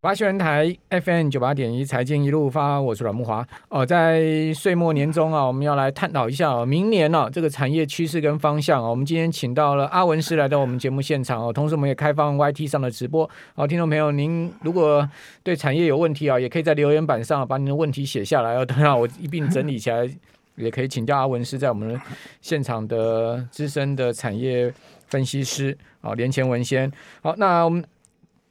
八新闻台 FM 九八点一财经一路发，我是阮慕华。哦，在岁末年终啊，我们要来探讨一下哦，明年呢、这个产业趋势跟方向啊。我们今天请到了阿文师来到我们节目现场哦，同时我们也开放 YT 上的直播。好，听众朋友，您如果对产业有问题啊，也可以在留言板上把您的问题写下来哦，等下我一并整理起来，也可以请教阿文师在我们现场的资深的产业分析师啊，连前文先。好，那我们。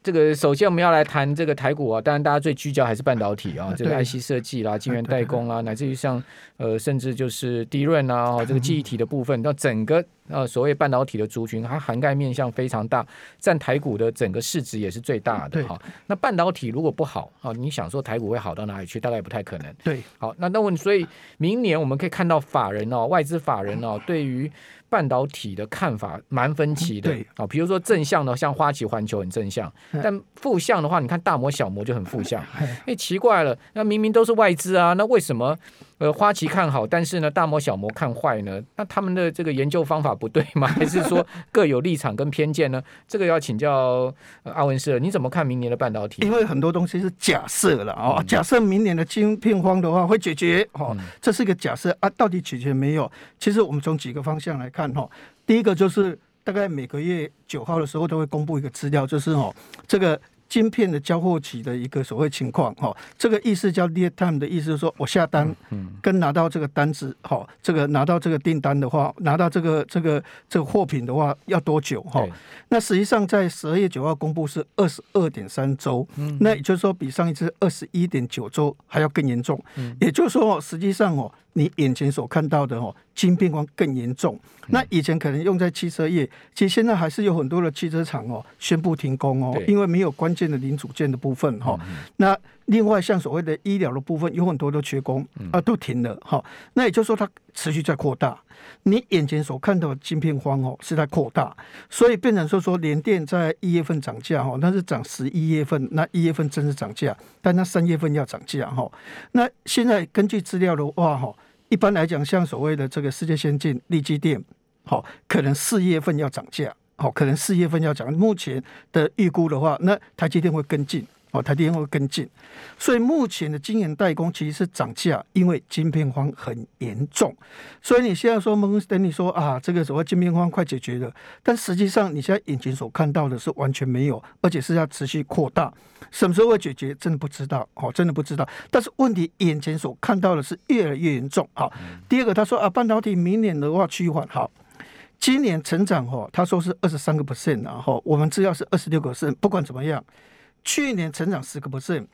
这个首先我们要来谈这个台股啊，当然大家最聚焦还是半导体啊，这个 IC 设计啦、晶圆代工啊，乃至于像呃甚至就是 DRAM 啊，这个记忆体的部分，那整个呃所谓半导体的族群，它涵盖面向非常大，占台股的整个市值也是最大的哈。那半导体如果不好啊，你想说台股会好到哪里去？大概不太可能。对，好，那那问，所以明年我们可以看到法人哦，外资法人哦，对于半导体的看法蛮分歧的，啊，比如说正向的，像花旗环球很正向，但负向的话，你看大摩、小摩就很负向，哎，奇怪了，那明明都是外资啊，那为什么？呃，花旗看好，但是呢，大摩小摩看坏呢？那他们的这个研究方法不对吗？还是说各有立场跟偏见呢？这个要请教、呃、阿文师，你怎么看明年的半导体？因为很多东西是假设了啊、哦，假设明年的晶片荒的话会解决，哦，这是一个假设啊，到底解决没有？其实我们从几个方向来看，哈，第一个就是大概每个月九号的时候都会公布一个资料，就是哦，这个。晶片的交货期的一个所谓情况，哈，这个意思叫 lead time 的意思，就是说我下单跟拿到这个单子，哈，这个拿到这个订单的话，拿到这个这个这个货品的话要多久，哈？那实际上在十二月九号公布是二十二点三周，那也就是说比上一次二十一点九周还要更严重，也就是说实际上哦。你眼前所看到的哦，晶片光更严重。那以前可能用在汽车业，其实现在还是有很多的汽车厂哦宣布停工哦，因为没有关键的零组件的部分哈。那另外像所谓的医疗的部分，有很多都缺工啊，都停了哈。那也就是说，它持续在扩大。你眼前所看到的晶片荒哦，是在扩大，所以变成说说联电在一月份涨价哈，那是涨十一月份，那一月份真是涨价，但那三月份要涨价哈。那现在根据资料的话哈。一般来讲，像所谓的这个世界先进、立基电，好，可能四月份要涨价，好，可能四月份要讲。目前的预估的话，那台积电会跟进，哦，台积电会跟进。所以目前的晶圆代工其实是涨价，因为晶片荒很严重。所以你现在说蒙等你说啊，这个所谓晶片荒快解决了，但实际上你现在眼前所看到的是完全没有，而且是要持续扩大。什么时候会解决？真的不知道，哦，真的不知道。但是问题眼前所看到的是越来越严重。好，第二个他说啊，半导体明年的话趋缓，好，今年成长哈，他说是二十三个 percent，然后我们资料是二十六个 percent。不管怎么样，去年成长十个 percent，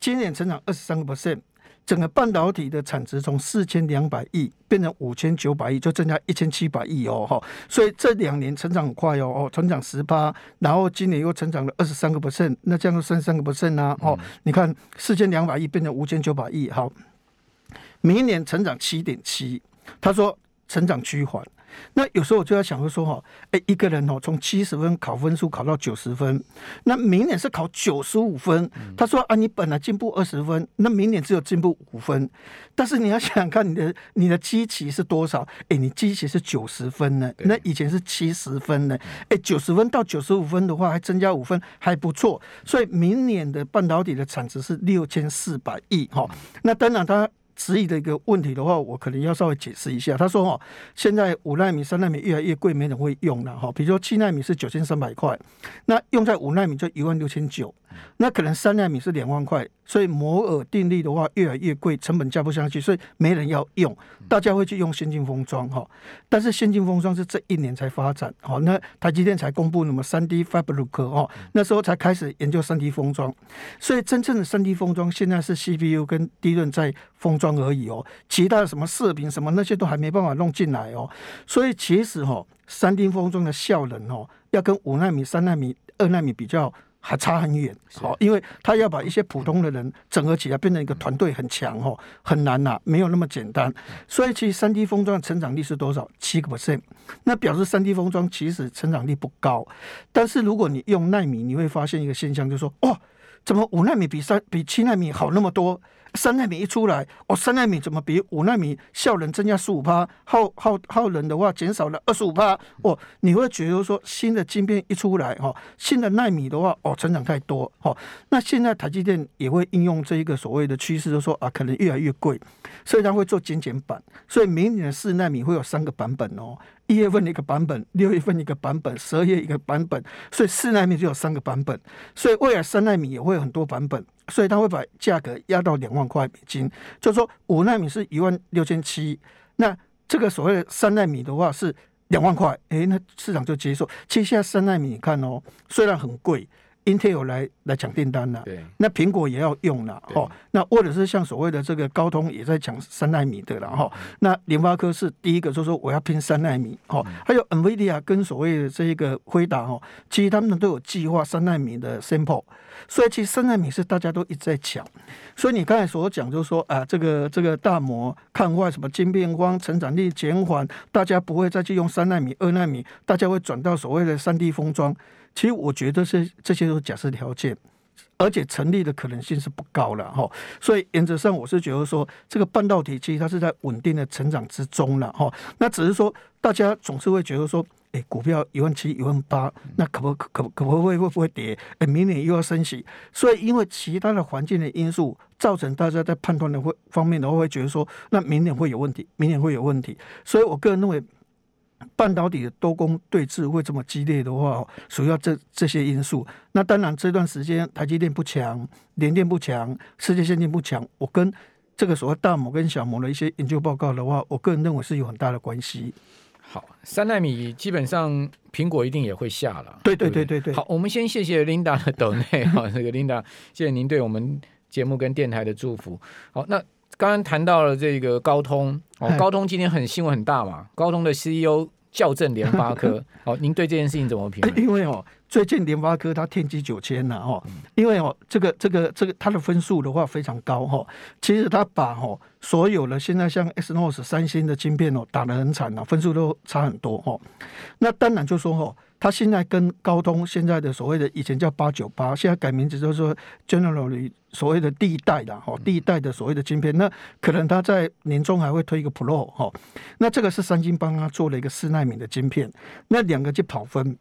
今年成长二十三个 percent。整个半导体的产值从四千两百亿变成五千九百亿，就增加一千七百亿哦，哈，所以这两年成长很快哦，哦，成长十八，然后今年又成长了二十三个 percent，那这样就剩三个 percent 呢，哦，你看四千两百亿变成五千九百亿，好，明年成长七点七，他说成长趋缓。那有时候我就在想说说哈，哎，一个人哦，从七十分考分数考到九十分，那明年是考九十五分。他说啊，你本来进步二十分，那明年只有进步五分。但是你要想想看，你的你的基期是多少？哎，你基期是九十分呢，那以前是七十分呢。哎，九十分到九十五分的话，还增加五分，还不错。所以明年的半导体的产值是六千四百亿哈。那当然它。质疑的一个问题的话，我可能要稍微解释一下。他说：“哦，现在五纳米、三纳米越来越贵，没人会用了哈。比如说七纳米是九千三百块，那用在五纳米就一万六千九，那可能三纳米是两万块。所以摩尔定律的话，越来越贵，成本加不上去，所以没人要用，大家会去用先进封装哈。但是先进封装是这一年才发展，好，那台积电才公布什么三 D Fabric 哦，那时候才开始研究三 D 封装，所以真正的三 D 封装现在是 CPU 跟 DRAM 在封装。”而已哦，其他的什么射频什么那些都还没办法弄进来哦，所以其实哈，三 D 封装的效能哦，要跟五纳米、三纳米、二纳米比较还差很远。好，因为他要把一些普通的人整合起来，变成一个团队很强哦，很难呐，没有那么简单。所以其实三 D 封装的成长率是多少？七个 percent，那表示三 D 封装其实成长率不高。但是如果你用纳米，你会发现一个现象，就是说哇，怎么五纳米比三比七纳米好那么多？三奈米一出来，哦，三奈米怎么比五奈米效能增加十五趴，耗耗耗能的话减少了二十五趴？哦，你会觉得说新的晶片一出来，哈，新的奈米的话，哦，成长太多，哈，那现在台积电也会应用这一个所谓的趋势，就说啊，可能越来越贵，所以它会做减减版，所以明年的四奈米会有三个版本哦。一月份一个版本，六月份一个版本，十二月一个版本，所以四纳米就有三个版本，所以未来三纳米也会有很多版本，所以它会把价格压到两万块美金，就说五纳米是一万六千七，那这个所谓的三纳米的话是两万块，诶，那市场就接受。其实现在三纳米你看哦，虽然很贵。Intel 来来抢订单了，对，那苹果也要用了，哦，那或者是像所谓的这个高通也在抢三纳米的了，哈，那联发科是第一个，就说我要拼三纳米，哈，还有 NVIDIA 跟所谓的这一个辉达，哦，其实他们都有计划三纳米的 sample，所以其实三纳米是大家都一直在抢，所以你刚才所讲就是说啊，这个这个大摩看坏什么晶片荒，成长力减缓，大家不会再去用三纳米、二纳米，大家会转到所谓的三 D 封装。其实我觉得是这些都是假设条件，而且成立的可能性是不高了哈。所以原则上我是觉得说，这个半导体其实它是在稳定的成长之中了哈。那只是说大家总是会觉得说，哎，股票一万七、一万八，那可不可可可不会会不会跌？哎，明年又要升息，所以因为其他的环境的因素，造成大家在判断的会方面的话，会觉得说，那明年会有问题，明年会有问题。所以我个人认为。半导体的多工对峙会这么激烈的话，主要这这些因素。那当然这段时间台积电不强，联电不强，世界先进不强。我跟这个所谓大摩跟小摩的一些研究报告的话，我个人认为是有很大的关系。好，三纳米基本上苹果一定也会下了。对对对对对。好，我们先谢谢 Linda 的抖内哈，这个 Linda，谢谢您对我们节目跟电台的祝福。好，那。刚刚谈到了这个高通哦，高通今天很新闻很大嘛，高通的 CEO 校正联发科 哦，您对这件事情怎么评？因为哦，最近联发科它天玑九千了哦，因为哦，这个这个这个它的分数的话非常高哈，其实它把哦所有的现在像 Exynos 三星的晶片哦打得很惨了，分数都差很多哈，那当然就说哦。他现在跟高通现在的所谓的以前叫八九八，现在改名字就是说 Generally 所谓的第一代的哈，第一代的所谓的晶片，那可能他在年终还会推一个 Pro 哈，那这个是三星帮他做了一个四奈米的晶片，那两个就跑分，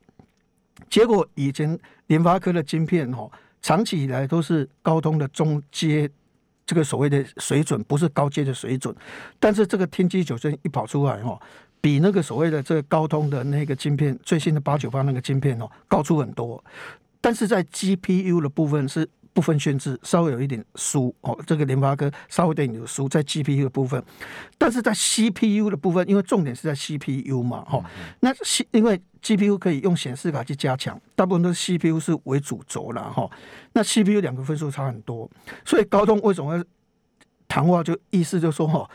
结果以前联发科的晶片哈，长期以来都是高通的中阶这个所谓的水准，不是高阶的水准，但是这个天玑九千一跑出来哈。比那个所谓的这个高通的那个晶片，最新的八九八那个晶片哦，高出很多，但是在 GPU 的部分是不分轩制，稍微有一点输哦。这个联发科稍微有点输在 GPU 的部分，但是在 CPU 的部分，因为重点是在 CPU 嘛，哈，那 C 因为 GPU 可以用显示卡去加强，大部分都是 CPU 是为主轴了哈。那 CPU 两个分数差很多，所以高通为什么谈话就意思就说哈。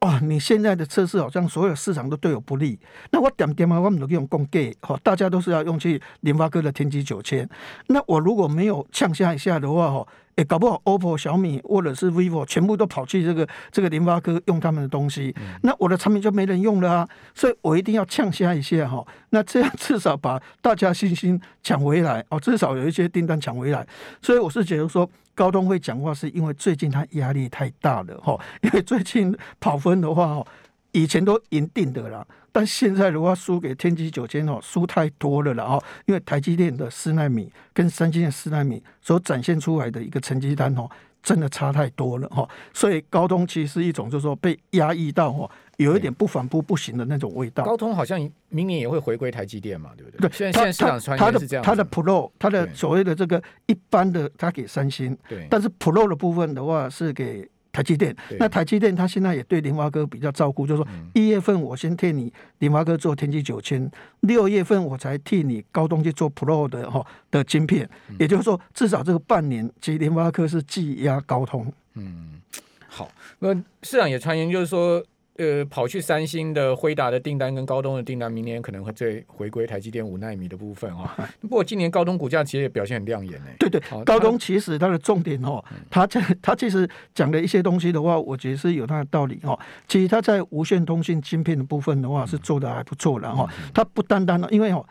哇！你现在的测试好像所有市场都对我不利，那我点点啊，我们都用供给，哈，大家都是要用去联发科的天玑九千，那我如果没有呛下一下的话，哈。也搞不好，OPPO、小米或者是 vivo 全部都跑去这个这个联发科用他们的东西，那我的产品就没人用了啊！所以我一定要呛下一下哈，那这样至少把大家信心抢回来哦，至少有一些订单抢回来。所以我是觉得说，高通会讲话是因为最近他压力太大了哈，因为最近跑分的话哦。以前都赢定的啦，但现在的话输给天玑九千哦，输太多了了哦，因为台积电的四纳米跟三星的四纳米所展现出来的一个成绩单哦，真的差太多了哈，所以高通其实是一种就是说被压抑到哦，有一点不反扑不行的那种味道。高通好像明年也会回归台积电嘛，对不对？对，现在现在市场传言是这样。它的 Pro，它的所谓的这个一般的，它给三星，对，但是 Pro 的部分的话是给。台积电，那台积电它现在也对联发哥比较照顾，就是说一月份我先替你联发哥做天玑九千，六月份我才替你高通去做 Pro 的哈的晶片，也就是说至少这个半年，其实联发科是技压高通。嗯，好，那市场也传言就是说。呃，跑去三星的辉达的订单跟高通的订单，明年可能会再回归台积电五纳米的部分啊。不过今年高通股价其实也表现很亮眼呢。对对，高通其实它的重点哦，它在它其实讲的一些东西的话，我觉得是有它的道理哦。其实它在无线通讯晶片的部分的话，是做的还不错的哈。它不单单因为哦。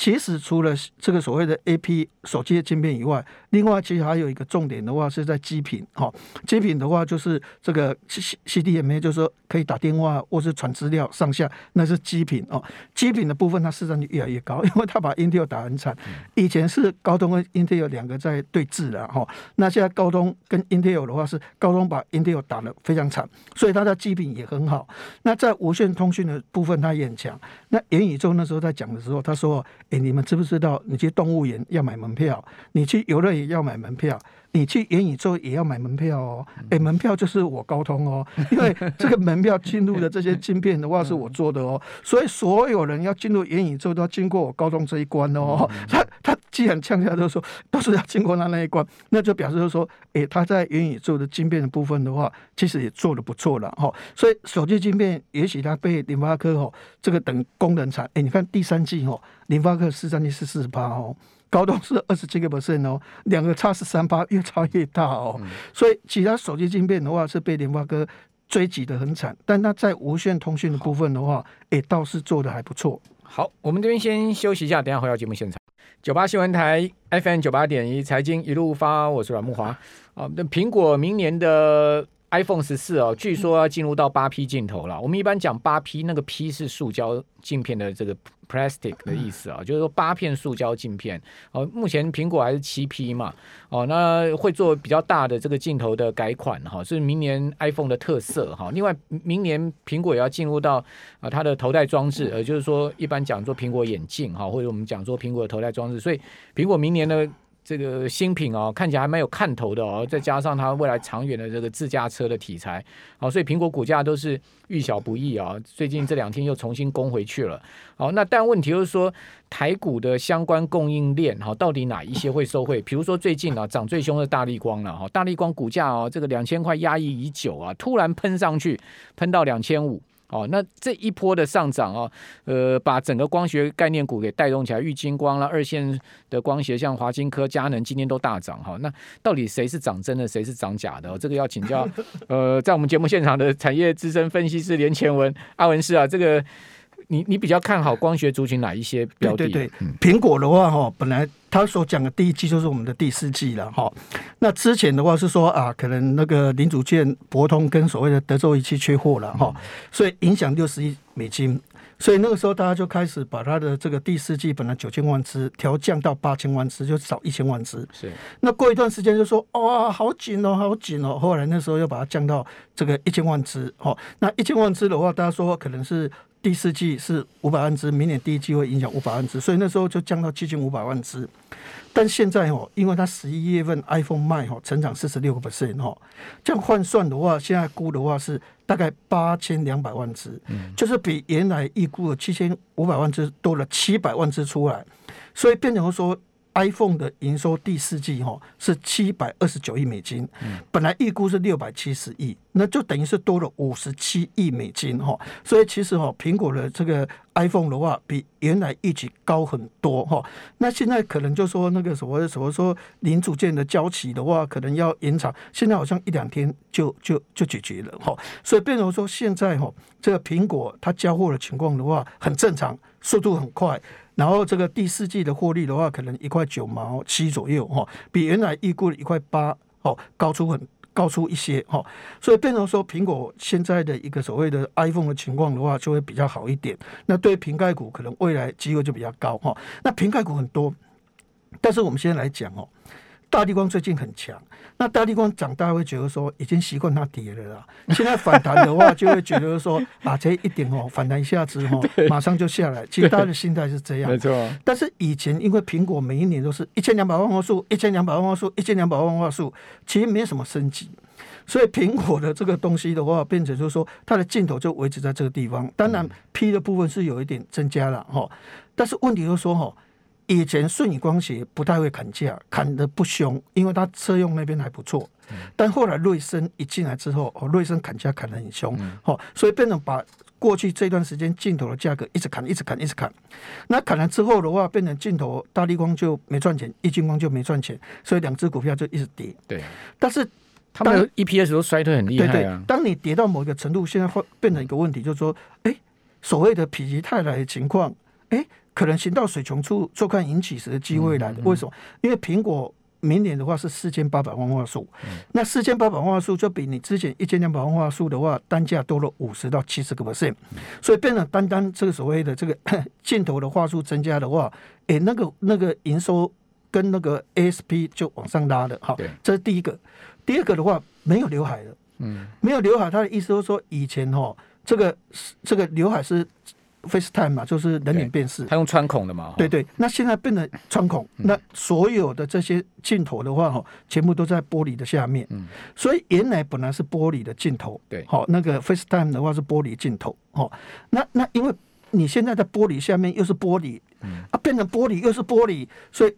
其实除了这个所谓的 A P 手机的晶片以外另外，其实还有一个重点的话是在基频哈，基频的话就是这个 C CDMA，就是说可以打电话或是传资料上下，那是基频哦。基频的部分它市占率越来越高，因为它把 Intel 打很惨。以前是高通跟 Intel 两个在对峙了哈，那现在高通跟 Intel 的话是高通把 Intel 打得非常惨，所以它的基频也很好。那在无线通讯的部分，它也很强。那元宇宙那时候在讲的时候，他说：“哎，你们知不知道？你去动物园要买门票，你去游乐园要买门票，你去元宇宙也要买门票哦。哎，门票就是我高通哦，因为这个门票进入的这些晶片的话是我做的哦，所以所有人要进入元宇宙都要经过我高通这一关哦。他他既然强调都说都是要经过他那一关，那就表示说，哎，他在元宇宙的晶片的部分的话，其实也做的不错了哈。所以手机晶片也许它被联发科哦这个等功能产，哎，你看第三季哦。”联发科市占率是四十八哦，高通是二十七个 percent 哦，两个差十三八，越差越大哦。嗯、所以其他手机晶片的话是被联发科追击的很惨，但它在无线通讯的部分的话，也，倒是做的还不错。好，我们这边先休息一下，等下回到节目现场。九八新闻台 FM 九八点一财经一路发，我是阮木华。啊，那苹果明年的 iPhone 十四哦，据说要进入到八 P 镜头了。我们一般讲八 P，那个 P 是塑胶镜片的这个。Plastic 的意思啊，就是说八片塑胶镜片哦。目前苹果还是七 P 嘛哦，那会做比较大的这个镜头的改款哈，是明年 iPhone 的特色哈。另外，明年苹果也要进入到啊它的头戴装置，呃，就是说一般讲做苹果眼镜哈，或者我们讲做苹果的头戴装置，所以苹果明年的。这个新品哦，看起来还蛮有看头的哦，再加上它未来长远的这个自驾车的题材，好，所以苹果股价都是遇小不易啊。最近这两天又重新攻回去了，好，那但问题就是说，台股的相关供应链哈，到底哪一些会受惠？比如说最近啊，涨最凶的大力光了哈，大力光股价哦，这个两千块压抑已久啊，突然喷上去，喷到两千五。哦，那这一波的上涨哦，呃，把整个光学概念股给带动起来，玉晶光啦，二线的光学像华晶科、佳能今天都大涨哈。那到底谁是涨真的，谁是涨假的？这个要请教 呃，在我们节目现场的产业资深分析师连前文阿文师啊，这个。你你比较看好光学族群哪一些标的？对对对，苹果的话哈，本来他所讲的第一季就是我们的第四季了哈。那之前的话是说啊，可能那个零组件博通跟所谓的德州仪器缺货了哈，所以影响六十亿美金。所以那个时候大家就开始把它的这个第四季本来九千万只调降到八千万只，就少一千万只。是。那过一段时间就说哇，好紧哦，好紧哦。后来那时候又把它降到这个一千万只。哦，那一千万只的话，大家说可能是。第四季是五百万只，明年第一季会影响五百万只，所以那时候就降到七千五百万只。但现在哦，因为它十一月份 iPhone 卖哦，成长四十六个 percent 哦，这样换算的话，现在估的话是大概八千两百万只，嗯，就是比原来预估的七千五百万只多了七百万只出来，所以变成说。iPhone 的营收第四季哈是七百二十九亿美金，本来预估是六百七十亿，那就等于是多了五十七亿美金哈。所以其实哈，苹果的这个 iPhone 的话，比原来预期高很多哈。那现在可能就说那个什么什么说零组件的交期的话，可能要延长，现在好像一两天就就就解决了哈。所以变成说现在哈，这个苹果它交货的情况的话，很正常，速度很快。然后这个第四季的获利的话，可能一块九毛七左右哈，比原来预估的一块八哦高出很高出一些哈，所以变成说苹果现在的一个所谓的 iPhone 的情况的话，就会比较好一点。那对瓶盖股可能未来机会就比较高哈。那瓶盖股很多，但是我们先来讲哦。大地光最近很强，那大地光涨，大家会觉得说已经习惯它跌了啦。现在反弹的话，就会觉得说 啊，这一点哦，反弹一下子哦，马上就下来。其实大家的心态是这样，没错。但是以前因为苹果每一年都是一千两百万画素，一千两百万画素，一千两百万画素，其实没什么升级，所以苹果的这个东西的话，变成就是说它的镜头就维持在这个地方。当然 P 的部分是有一点增加了哈，但是问题就是说哈。以前顺宇光学不太会砍价，砍得不凶，因为它车用那边还不错。但后来瑞声一进来之后，哦，瑞声砍价砍得很凶，哦，所以变成把过去这段时间镜头的价格一直砍，一直砍，一直砍。那砍了之后的话，变成镜头大力光就没赚钱，易晶光就没赚钱，所以两只股票就一直跌。对，但是他们的 EPS 都衰退很厉害啊。对对，当你跌到某一个程度，现在会变成一个问题，就是说，哎，所谓的否极泰来的情况，哎。可能行到水穷处，坐看引起时的机会来了。为什么？因为苹果明年的话是四千八百万画素，嗯、那四千八百万画素就比你之前一千两百万画素的话，单价多了五十到七十个 percent，所以变成单单这个所谓的这个 镜头的画素增加的话，诶、欸，那个那个营收跟那个 ASP 就往上拉的，好，对这是第一个。第二个的话，没有刘海了，嗯，没有刘海，他的意思就是说，以前哦，这个这个刘海是。FaceTime 嘛，就是人脸辨识，它用穿孔的嘛。对对，那现在变成穿孔，嗯、那所有的这些镜头的话，哈，全部都在玻璃的下面。嗯，所以原来本来是玻璃的镜头，对，好，那个 FaceTime 的话是玻璃镜头，哦，那那因为你现在在玻璃下面又是玻璃，嗯，啊，变成玻璃又是玻璃，所以。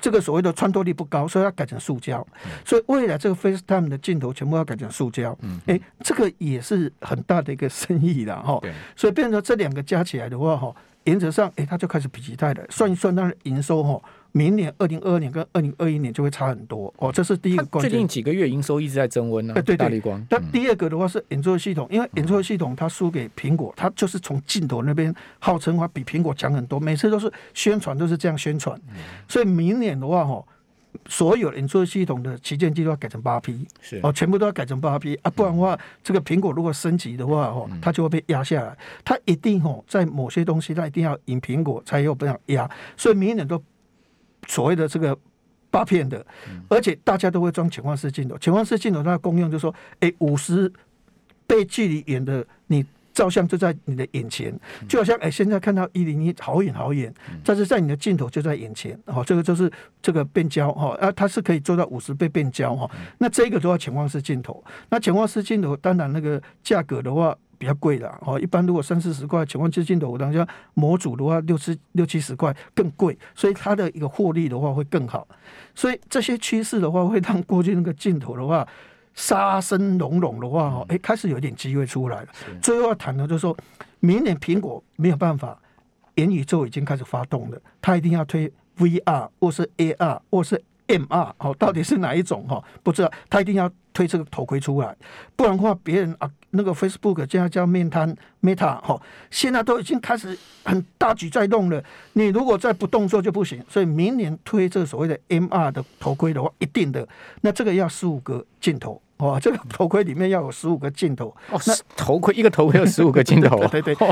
这个所谓的穿透力不高，所以要改成塑胶。嗯、所以未来这个 FaceTime 的镜头全部要改成塑胶。嗯，哎，这个也是很大的一个生意了哈。对所以变成这两个加起来的话哈，原则上哎，它就开始比极泰了。算一算它的营收哈。明年二零二二年跟二零二一年就会差很多哦，这是第一个关键。最近几个月营收一直在增温呢。对对，大力光。但第二个的话是演奏系统，因为演奏系统它输给苹果，它就是从镜头那边号称话比苹果强很多，每次都是宣传都是这样宣传。所以明年的话哈，所有演奏系统的旗舰机都要改成八 P，是哦，全部都要改成八 P 啊，不然的话，这个苹果如果升级的话哦，它就会被压下来。它一定哦，在某些东西它一定要赢苹果才有办法压，所以明年都。所谓的这个八片的，而且大家都会装潜望式镜头。潜望式镜头它的功用就是说，哎，五十倍距离远的你照相就在你的眼前，就好像哎，现在看到一零一好远好远，但是在你的镜头就在眼前。哦，这个就是这个变焦哈，啊，它是可以做到五十倍变焦哈。那这个都要潜望式镜头。那潜望式镜头当然那个价格的话。比较贵的哦，一般如果三四十块，潜望式镜头，我当下模组的话六七六七十块更贵，所以它的一个获利的话会更好。所以这些趋势的话，会让过去那个镜头的话杀声隆隆的话哦，哎，开始有点机会出来了。最后要谈的就是说，明年苹果没有办法，元宇宙已经开始发动了，它一定要推 VR 或是 AR 或是 MR 哦，到底是哪一种哈？不知道，它一定要推这个头盔出来，不然的话别人啊。那个 Facebook 现在叫面瘫 Meta 哈，现在都已经开始很大举在动了。你如果再不动作就不行，所以明年推这个所谓的 MR 的头盔的话，一定的，那这个要十五个镜头。哦，这个头盔里面要有十五个镜头。哦，那头盔一个头盔有十五个镜头。对对对。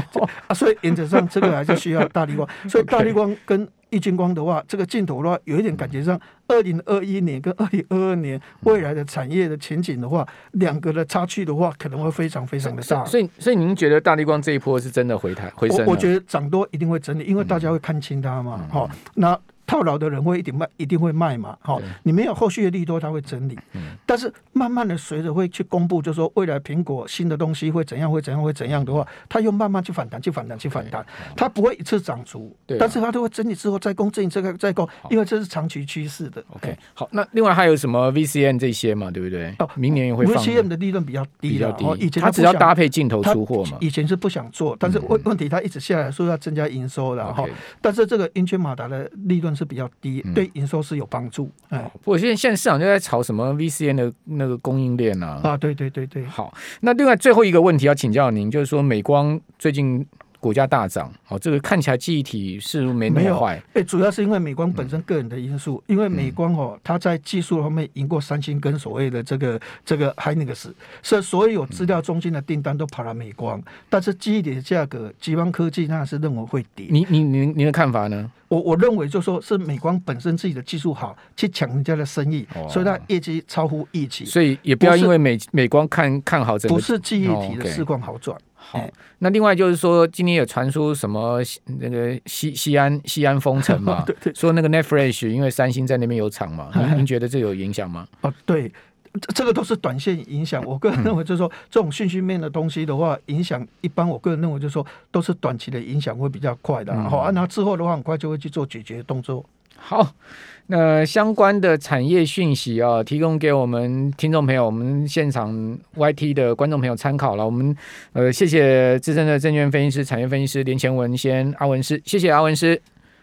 啊，所以原则上这个还是需要大力光。所以大力光跟易晶光的话，这个镜头的话，有一点感觉上，二零二一年跟二零二二年未来的产业的前景的话，两个的差距的话，可能会非常非常的大。所以，所以您觉得大力光这一波是真的回台回升？我我觉得涨多一定会整理，因为大家会看清它嘛。好，那。套牢的人会一定卖，一定会卖嘛？好，你没有后续的利多，它会整理。但是慢慢的随着会去公布，就是说未来苹果新的东西会怎样，会怎样，会怎样的话，它又慢慢去反弹，去反弹，去反弹，它不会一次涨足，但是它都会整理之后再攻，整理这个再攻，因为这是长期趋势的。OK，好，那另外还有什么 VCM 这些嘛，对不对？哦，明年也会放。VCM 的利润比较低，比较低。以前它只要搭配镜头出货嘛，以前是不想做，但是问问题它一直下来说要增加营收的哈，但是这个英权马达的利润是比较低。对营收是有帮助，哎、嗯，不过现在现在市场就在炒什么 VCN 的那个供应链啊，啊，对对对对，好，那另外最后一个问题要请教您，就是说美光最近。股价大涨，哦，这个看起来记忆体是没那么坏。哎、欸，主要是因为美光本身个人的因素，嗯、因为美光哦，它在技术方面赢过三星跟所谓的这个这个 Hynix，所以所有资料中心的订单都跑了美光。嗯、但是记忆体的价格，极光科技那是认为会跌。你你您您的看法呢？我我认为就说是美光本身自己的技术好，去抢人家的生意，哦、所以它业绩超乎预期。所以也不要因为美美光看看好这个，不是记忆体的市况好转。好，那另外就是说，今天有传出什么那个西西安西安封城嘛？对对，说那个 Flash 因为三星在那边有厂嘛，您您觉得这有影响吗？哦，对，这个都是短线影响。我个人认为就是说，这种讯息面的东西的话，影响一般。我个人认为就是说，都是短期的影响会比较快的。好，啊，那之后的话，很快就会去做解决动作。好，那相关的产业讯息啊，提供给我们听众朋友、我们现场 YT 的观众朋友参考了。我们呃，谢谢资深的证券分析师、产业分析师连前文先阿文师，谢谢阿文师。